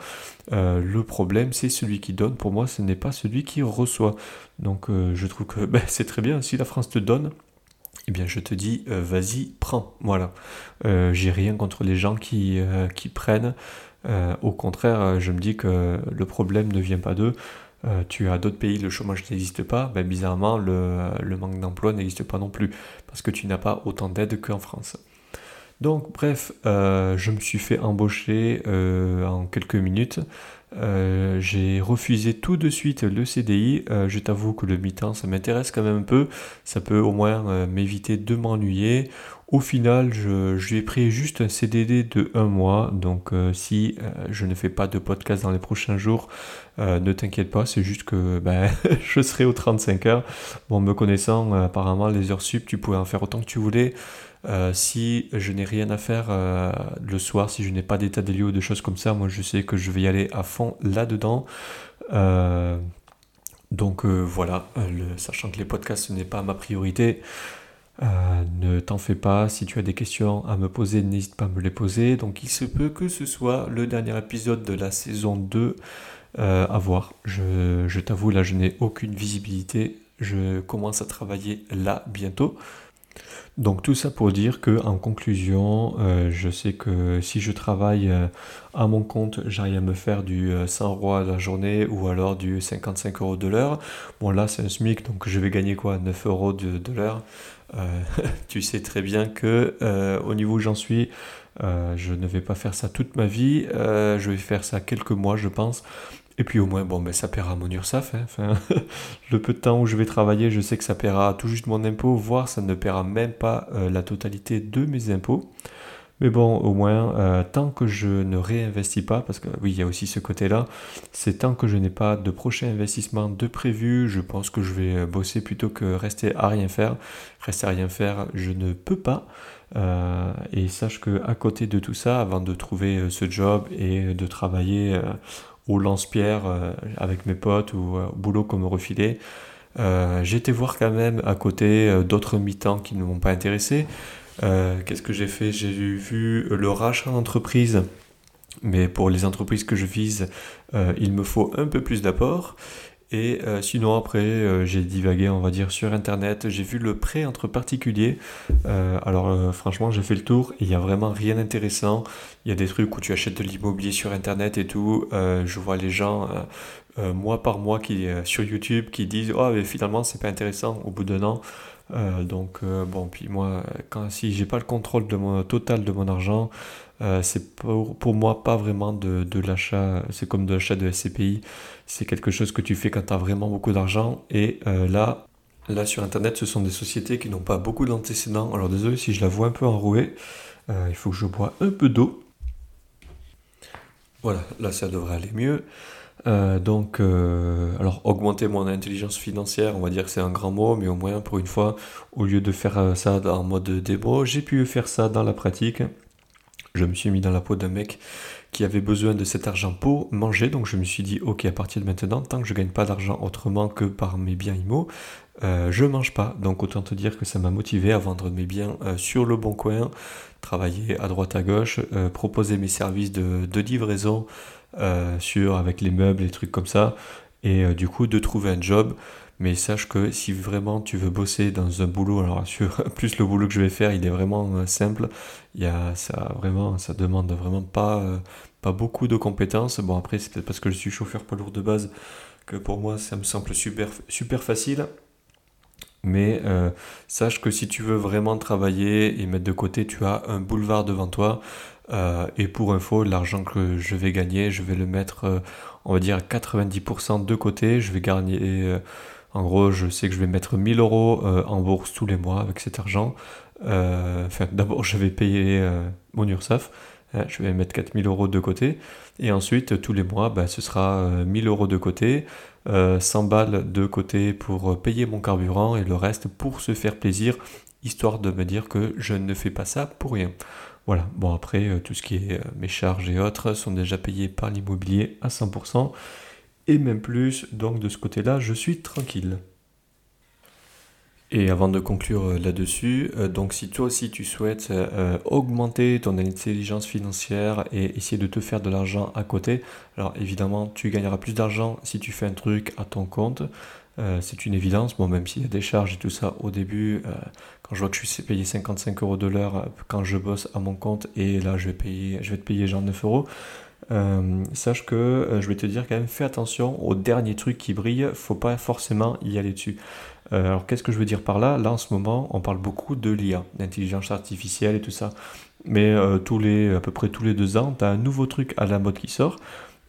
le problème, c'est celui qui donne. Pour moi, ce n'est pas celui qui reçoit. Donc, je trouve que ben, c'est très bien. Si la France te donne, eh bien je te dis euh, vas-y, prends. Voilà. Euh, j'ai rien contre les gens qui, euh, qui prennent. au contraire, je me dis que le problème ne vient pas d'eux. tu as d'autres pays, le chômage n'existe pas. Ben, bizarrement, le, manque d'emploi n'existe pas non plus. Parce que tu n'as pas autant d'aide qu'en France. Donc bref, je me suis fait embaucher en quelques minutes. Euh, j'ai refusé tout de suite le CDI. Euh, je t'avoue que le mi-temps, ça m'intéresse quand même un peu. Ça peut au moins euh, m'éviter de m'ennuyer. Au final, je, lui ai pris juste un CDD de un mois. Donc, si je ne fais pas de podcast dans les prochains jours, ne t'inquiète pas. C'est juste que ben, je serai aux 35 heures. Bon, me connaissant, apparemment, les heures sup, tu pouvais en faire autant que tu voulais. Si je n'ai rien à faire le soir, si je n'ai pas d'état des lieux ou de choses comme ça, moi je sais que je vais y aller à fond là-dedans. donc voilà, sachant que les podcasts ce n'est pas ma priorité, euh, ne t'en fais pas, si tu as des questions à me poser, n'hésite pas à me les poser. Donc il se peut que ce soit le dernier épisode de la saison 2 euh, à voir. Je t'avoue, là je n'ai aucune visibilité. Je commence à travailler là bientôt. Donc tout ça pour dire que en conclusion, euh, je sais que si je travaille euh, à mon compte, j'arrive à me faire du 100 euh, euros la journée ou alors du 55 euros de l'heure. Bon là c'est un SMIC donc je vais gagner quoi 9 euros de, de l'heure. tu sais très bien que au niveau où j'en suis, je ne vais pas faire ça toute ma vie. je vais faire ça quelques mois je pense. Et puis au moins, bon, ben, ça paiera mon URSAF. Hein. Le peu de temps où je vais travailler, je sais que ça paiera tout juste mon impôt, voire ça ne paiera même pas euh, la totalité de mes impôts. Mais bon, au moins, euh, tant que je ne réinvestis pas, parce que oui, il y a aussi ce côté-là, c'est tant que je n'ai pas de prochain investissement de prévu, je pense que je vais bosser plutôt que rester à rien faire. Rester à rien faire, je ne peux pas. Euh, et sache que à côté de tout ça, avant de trouver ce job et de travailler au lance-pierre euh, avec mes potes ou euh, au boulot qu'on me refilait. Euh, été voir quand même à côté d'autres mi-temps qui ne m'ont pas intéressé. Qu'est-ce que j'ai fait? J'ai vu le rachat d'entreprise. Mais pour les entreprises que je vise, il me faut un peu plus d'apport. Et euh, sinon après, euh, j'ai divagué, on va dire, sur Internet. J'ai vu le prêt entre particuliers. Euh, alors franchement, j'ai fait le tour. Il n'y a vraiment rien d'intéressant. Il y a des trucs où tu achètes de l'immobilier sur Internet et tout. je vois les gens mois par mois qui, sur YouTube qui disent « Oh, mais finalement, c'est pas intéressant au bout d'un an. » donc bon, puis moi, quand, si j'ai pas le contrôle de mon, total de mon argent, euh, c'est pour, pour, moi pas vraiment de, de l'achat, c'est comme de l'achat de SCPI, c'est quelque chose que tu fais quand tu as vraiment beaucoup d'argent. Et euh, là, là sur Internet, ce sont des sociétés qui n'ont pas beaucoup d'antécédents. Alors désolé si je la vois un peu enrouée, euh, il faut que je bois un peu d'eau. Voilà, là ça devrait aller mieux. donc, alors augmenter mon intelligence financière, on va dire que c'est un grand mot, mais au moins pour une fois, au lieu de faire ça en mode démo, j'ai pu faire ça dans la pratique je me suis mis dans la peau d'un mec qui avait besoin de cet argent pour manger. Donc je me suis dit, ok, à partir de maintenant, tant que je gagne pas d'argent autrement que par mes biens IMO, euh, je mange pas. Donc autant te dire que ça m'a motivé à vendre mes biens euh, sur le bon coin, travailler à droite à gauche, euh, proposer mes services de, de livraison sur avec les meubles, les trucs comme ça, et du coup de trouver un job. Mais sache que si vraiment tu veux bosser dans un boulot, alors sur plus le boulot que je vais faire, il est vraiment euh, simple. Il y a, ça vraiment, ça demande vraiment pas, euh, pas beaucoup de compétences. Bon après c'est peut-être parce que je suis chauffeur poids lourd de base que pour moi ça me semble super, super facile. Mais euh, sache que si tu veux vraiment travailler et mettre de côté, tu as un boulevard devant toi. et pour info, l'argent que je vais gagner, je vais le mettre, on va dire, 90% de côté. Je vais gagner en gros, je sais que je vais mettre 1000 euros euh, en bourse tous les mois avec cet argent. Euh, d'abord, je vais payer euh, mon URSAF. je vais mettre 4000 euros de côté. Et ensuite, tous les mois, bah, ce sera 1000 euros de côté, 100 balles de côté pour payer mon carburant et le reste pour se faire plaisir, histoire de me dire que je ne fais pas ça pour rien. Voilà, bon après, tout ce qui est mes charges et autres sont déjà payés par l'immobilier à 100% et même plus, donc de ce côté-là, je suis tranquille. Et avant de conclure euh, là-dessus, euh, donc si toi aussi tu souhaites euh, augmenter ton intelligence financière et essayer de te faire de l'argent à côté, alors évidemment tu gagneras plus d'argent si tu fais un truc à ton compte, c'est une évidence, bon même s'il y a des charges et tout ça au début, quand je vois que je suis payé 55 euros de l'heure quand je bosse à mon compte et là je vais, payer, je vais te payer genre 9 euros, euh, sache que euh, je vais te dire quand même, fais attention aux derniers trucs qui brillent, faut pas forcément y aller dessus. Euh, alors qu'est-ce que je veux dire par là? Là en ce moment, on parle beaucoup de l'IA, d'intelligence artificielle et tout ça. Mais tous les, à peu près tous les deux ans, tu as un nouveau truc à la mode qui sort.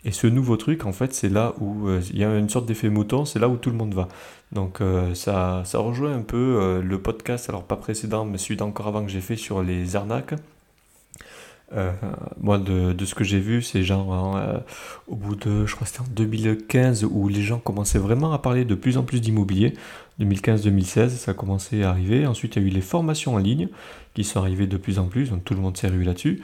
Et ce nouveau truc, en fait, c'est là où il y a une sorte d'effet mouton, c'est là où tout le monde va. Donc ça, ça rejoint un peu le podcast, alors pas précédent, mais celui d'encore avant que j'ai fait sur les arnaques. Moi, de, de, ce que j'ai vu, c'est genre hein, au bout de, je crois c'était en 2015, où les gens commençaient vraiment à parler de plus en plus d'immobilier. 2015-2016, ça a commencé à arriver. Ensuite, il y a eu les formations en ligne qui sont arrivées de plus en plus, donc tout le monde s'est rué là-dessus.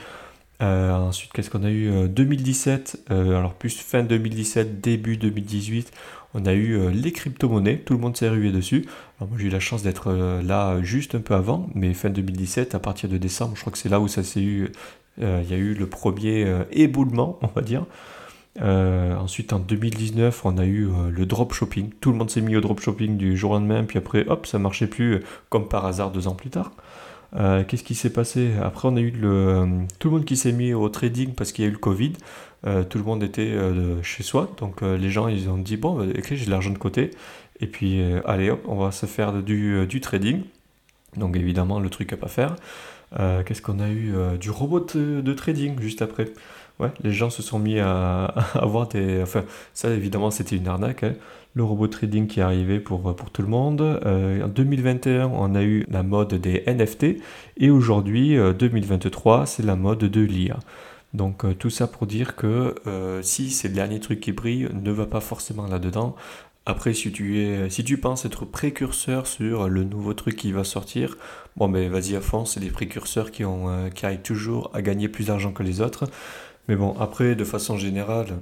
Euh, ensuite, qu'est-ce qu'on a eu? 2017, euh, euh, alors plus fin 2017, début 2018, on a eu les crypto-monnaies, tout le monde s'est rué dessus. Alors moi j'ai eu la chance d'être là juste un peu avant, mais fin 2017, à partir de décembre, je crois que c'est là où ça s'est eu, il y a eu le premier éboulement, on va dire. ensuite en 2019, on a eu le dropshipping. Tout le monde s'est mis au dropshipping du jour au lendemain, puis après, hop, ça marchait plus comme par hasard deux ans plus tard. Euh, qu'est-ce qui s'est passé? Après, on a eu le, euh, tout le monde qui s'est mis au trading parce qu'il y a eu le Covid. Euh, tout le monde était chez soi, donc les gens ils ont dit bon, bah, j'ai de l'argent de côté, et puis allez hop, on va se faire du, du trading. Donc évidemment, le truc à pas faire. Qu'est-ce qu'on a eu Du robot de, trading juste après. Ouais, les gens se sont mis à, avoir des. Enfin, ça évidemment c'était une arnaque. Hein le robot trading qui est arrivé pour, pour tout le monde. Euh, en 2021, on a eu la mode des NFT et aujourd'hui, 2023, euh, c'est la mode de l'IA. Donc euh, tout ça pour dire que si c'est le dernier truc qui brille, ne va pas forcément là-dedans. Après, si tu, es, si tu penses être précurseur sur le nouveau truc qui va sortir, bon ben vas-y à fond, c'est des précurseurs qui, ont, qui arrivent toujours à gagner plus d'argent que les autres. Mais bon, après, de façon générale,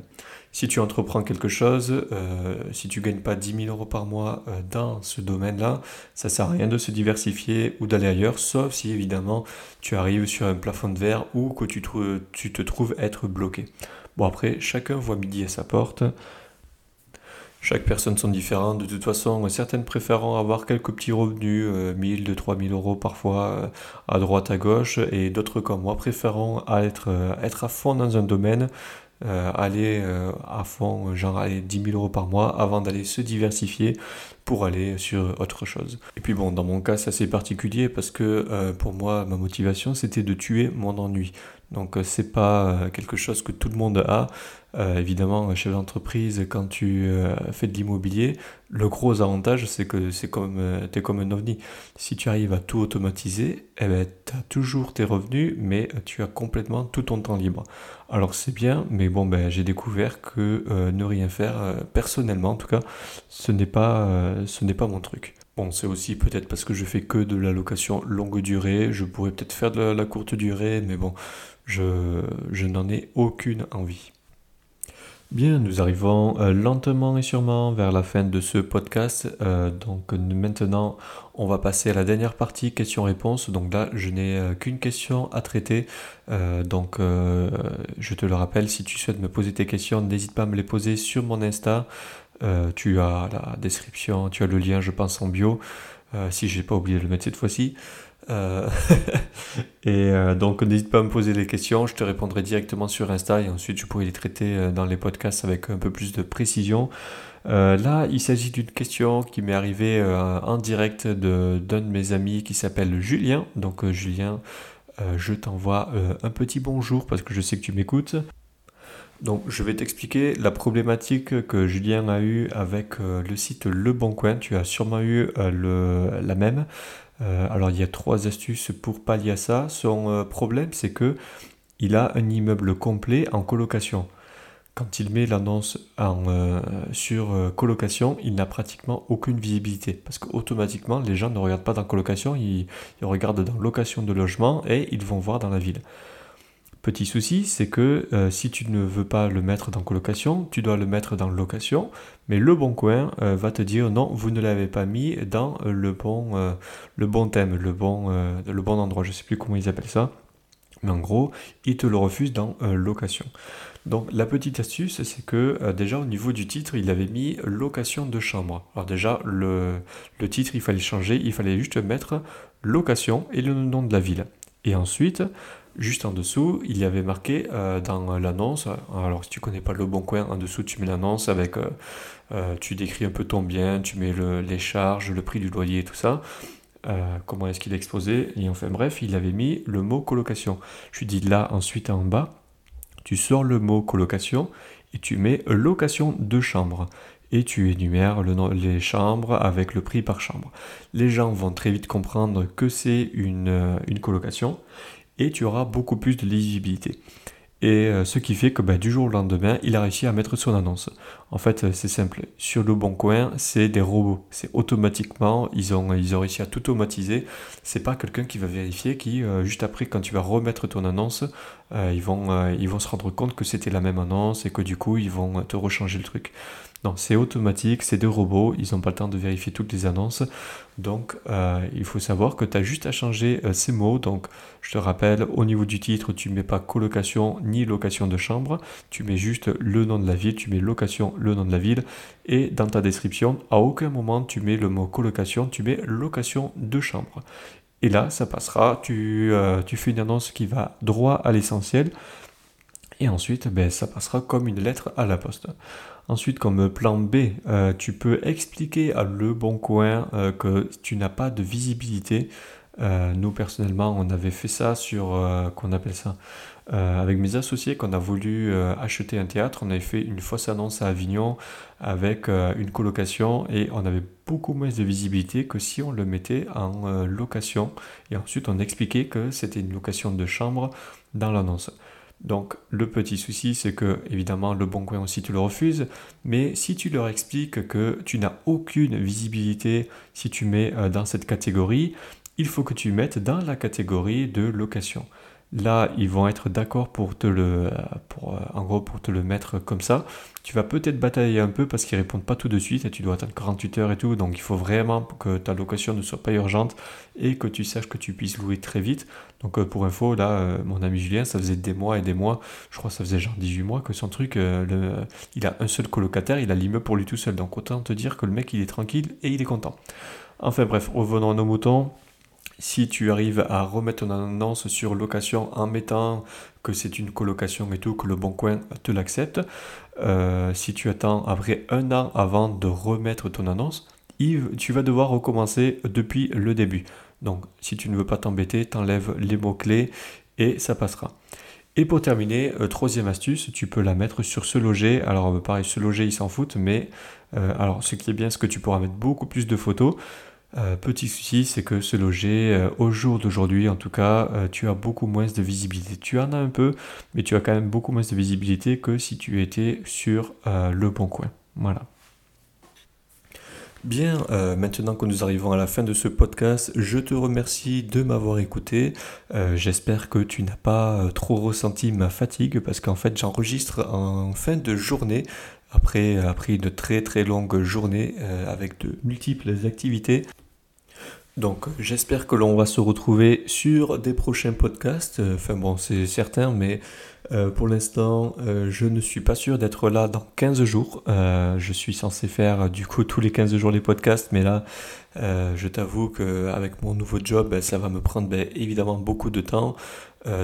si tu entreprends quelque chose, euh, si tu gagnes pas 10 000 euros par mois euh, dans ce domaine-là, ça sert à rien de se diversifier ou d'aller ailleurs, sauf si évidemment tu arrives sur un plafond de verre ou que tu, tu te trouves être bloqué. Bon après, chacun voit midi à sa porte. Chaque personne sont différentes. De toute façon, certaines préférant avoir quelques petits revenus, 1000, 2, 3000 euros parfois, euh, à droite, à gauche, et d'autres comme moi préférant être, euh, être à fond dans un domaine, euh, aller à fond, genre aller 10 000 euros par mois avant d'aller se diversifier pour aller sur autre chose. Et puis bon, dans mon cas, c'est assez particulier parce que pour moi, ma motivation, c'était de tuer mon ennui. Donc c'est pas quelque chose que tout le monde a. Euh, évidemment, chef d'entreprise, quand tu euh, fais de l'immobilier, le gros avantage, c'est que c'est comme, euh, es comme un ovni. Si tu arrives à tout automatiser, eh ben, tu as toujours tes revenus, mais tu as complètement tout ton temps libre. Alors c'est bien, mais bon, ben, j'ai découvert que ne rien faire, personnellement en tout cas, ce n'est pas, ce n'est pas mon truc. Bon, c'est aussi peut-être parce que je fais que de la location longue durée, je pourrais peut-être faire de la, courte durée, mais bon, je, n'en ai aucune envie. Bien, nous arrivons euh, lentement et sûrement vers la fin de ce podcast. Euh, donc maintenant, on va passer à la dernière partie questions-réponses. Donc là, je n'ai euh, qu'une question à traiter. donc je te le rappelle, si tu souhaites me poser tes questions, n'hésite pas à me les poser sur mon Insta. Tu as la description, tu as le lien, je pense, en bio. si j'ai pas oublié de le mettre cette fois-ci. Euh, et euh, donc n'hésite pas à me poser des questions, je te répondrai directement sur Insta et ensuite je pourrai les traiter euh, dans les podcasts avec un peu plus de précision. là, il s'agit d'une question qui m'est arrivée en direct d'un de, mes amis qui s'appelle Julien. Donc Julien, je t'envoie un petit bonjour parce que je sais que tu m'écoutes. Donc je vais t'expliquer la problématique que Julien a eue avec le site Le Bon Coin. Tu as sûrement eu le, la même. Euh, alors il y a trois astuces pour pallier à ça. Son euh, problème c'est que il a un immeuble complet en colocation. Quand il met l'annonce euh, sur colocation, il n'a pratiquement aucune visibilité. Parce qu'automatiquement, les gens ne regardent pas dans colocation, ils regardent dans location de logement et ils vont voir dans la ville. Petit souci, c'est que euh, si tu ne veux pas le mettre dans colocation, tu dois le mettre dans location, mais le bon coin euh, va te dire non, vous ne l'avez pas mis dans euh, le bon, bon thème, le bon, endroit, je ne sais plus comment ils appellent ça, mais en gros, il te le refuse dans location. Donc la petite astuce, c'est que déjà au niveau du titre, il avait mis location de chambre. Alors déjà, le, le titre, il fallait changer, il fallait juste mettre location et le nom de la ville. Et ensuite, Juste en dessous, il y avait marqué euh, dans l'annonce, alors si tu connais pas le bon coin, en dessous tu mets l'annonce avec, euh, euh, tu décris un peu ton bien, tu mets les charges, le prix du loyer tout ça, comment est-ce qu'il est exposé, et enfin bref, il avait mis le mot colocation. Je lui dis là, ensuite en bas, tu sors le mot colocation, et tu mets location de chambre et tu énumères les chambres avec le prix par chambre. Les gens vont très vite comprendre que c'est une colocation et tu auras beaucoup plus de lisibilité. Et euh, ce qui fait que bah, du jour au lendemain, il a réussi à mettre son annonce. En fait, euh, c'est simple. Sur le bon coin, c'est des robots. C'est automatiquement, ils ont, ils ont réussi à tout automatiser. C'est pas quelqu'un qui va vérifier, qui, euh, juste après, quand tu vas remettre ton annonce, ils, vont, ils vont se rendre compte que c'était la même annonce et que du coup, ils vont te rechanger le truc. Non, c'est automatique, c'est des robots, ils n'ont pas le temps de vérifier toutes les annonces. Donc, euh, il faut savoir que tu as juste à changer euh, ces mots. Donc, je te rappelle, au niveau du titre, tu ne mets pas colocation ni location de chambre. Tu mets juste le nom de la ville, tu mets location, le nom de la ville. Et dans ta description, à aucun moment tu mets le mot colocation, tu mets location de chambre. Et là, ça passera. Tu, euh, fais une annonce qui va droit à l'essentiel. Et ensuite, ben, ça passera comme une lettre à la poste. Ensuite, comme plan B, euh, tu peux expliquer à Le Bon Coin euh, que tu n'as pas de visibilité. Euh, nous, personnellement, on avait fait ça sur, qu'on appelle ça, avec mes associés, qu'on a voulu acheter un théâtre. On avait fait une fausse annonce à Avignon avec une colocation et on avait beaucoup moins de visibilité que si on le mettait en location. Et ensuite, on expliquait que c'était une location de chambre dans l'annonce. Donc le petit souci, c'est que évidemment le bon coin aussi tu le refuses, mais si tu leur expliques que tu n'as aucune visibilité si tu mets euh, dans cette catégorie, il faut que tu mettes dans la catégorie de location. Là, ils vont être d'accord pour te le, pour, euh, en gros, pour te le mettre comme ça. Tu vas peut-être batailler un peu parce qu'ils répondent pas tout de suite et tu dois attendre 48 heures et tout. Donc, il faut vraiment que ta location ne soit pas urgente et que tu saches que tu puisses louer très vite. Donc, euh, pour info, là, euh, mon ami Julien, ça faisait des mois et des mois. Je crois que ça faisait genre 18 mois que son truc, il a un seul colocataire, il a l'immeuble pour lui tout seul. Donc, autant te dire que le mec, il est tranquille et il est content. Enfin bref, revenons à nos moutons. Si tu arrives à remettre ton annonce sur location en mettant que c'est une colocation et tout, que le bon coin te l'accepte, euh, si tu attends après un an avant de remettre ton annonce, tu vas devoir recommencer depuis le début. Donc si tu ne veux pas t'embêter, t'enlèves les mots-clés et ça passera. Et pour terminer, euh, troisième astuce, tu peux la mettre sur se loger. Alors pareil, se loger, ils s'en foutent, mais euh, alors ce qui est bien, c'est que tu pourras mettre beaucoup plus de photos. Euh, petit souci, c'est que se loger, euh, au jour d'aujourd'hui en tout cas, euh, tu as beaucoup moins de visibilité. Tu en as un peu, mais tu as quand même beaucoup moins de visibilité que si tu étais sur le bon coin. Voilà. Bien, maintenant que nous arrivons à la fin de ce podcast, je te remercie de m'avoir écouté. J'espère que tu n'as pas trop ressenti ma fatigue parce qu'en fait j'enregistre en fin de journée après, après une très très longue journée avec de multiples activités. Donc j'espère que l'on va se retrouver sur des prochains podcasts. Euh, enfin bon, c'est certain, mais euh, pour l'instant, euh, je ne suis pas sûr d'être là dans 15 jours. je suis censé faire du coup tous les 15 jours les podcasts, mais là, je t'avoue qu'avec mon nouveau job, ben, ça va me prendre ben, évidemment beaucoup de temps.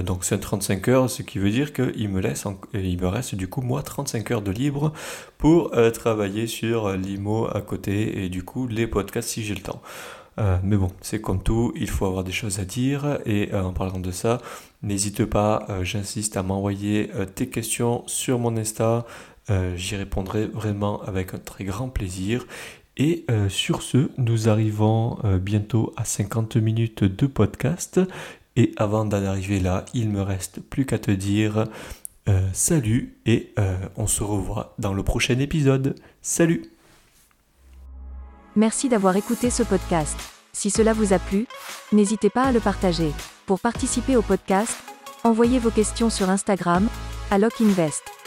donc c'est 35 heures, ce qui veut dire qu'il me, laisse me reste du coup moi 35 heures de libre pour travailler sur l'IMO à côté et du coup les podcasts si j'ai le temps. Euh, mais bon, c'est comme tout, il faut avoir des choses à dire. Et euh, en parlant de ça, n'hésite pas, euh, j'insiste à m'envoyer tes questions sur mon Insta. J'y répondrai vraiment avec un très grand plaisir. Et sur ce, nous arrivons bientôt à 50 minutes de podcast. Et avant d'en arriver là, il me reste plus qu'à te dire salut et on se revoit dans le prochain épisode. Salut Merci d'avoir écouté ce podcast. Si cela vous a plu, n'hésitez pas à le partager. Pour participer au podcast, envoyez vos questions sur Instagram, à LockInvest.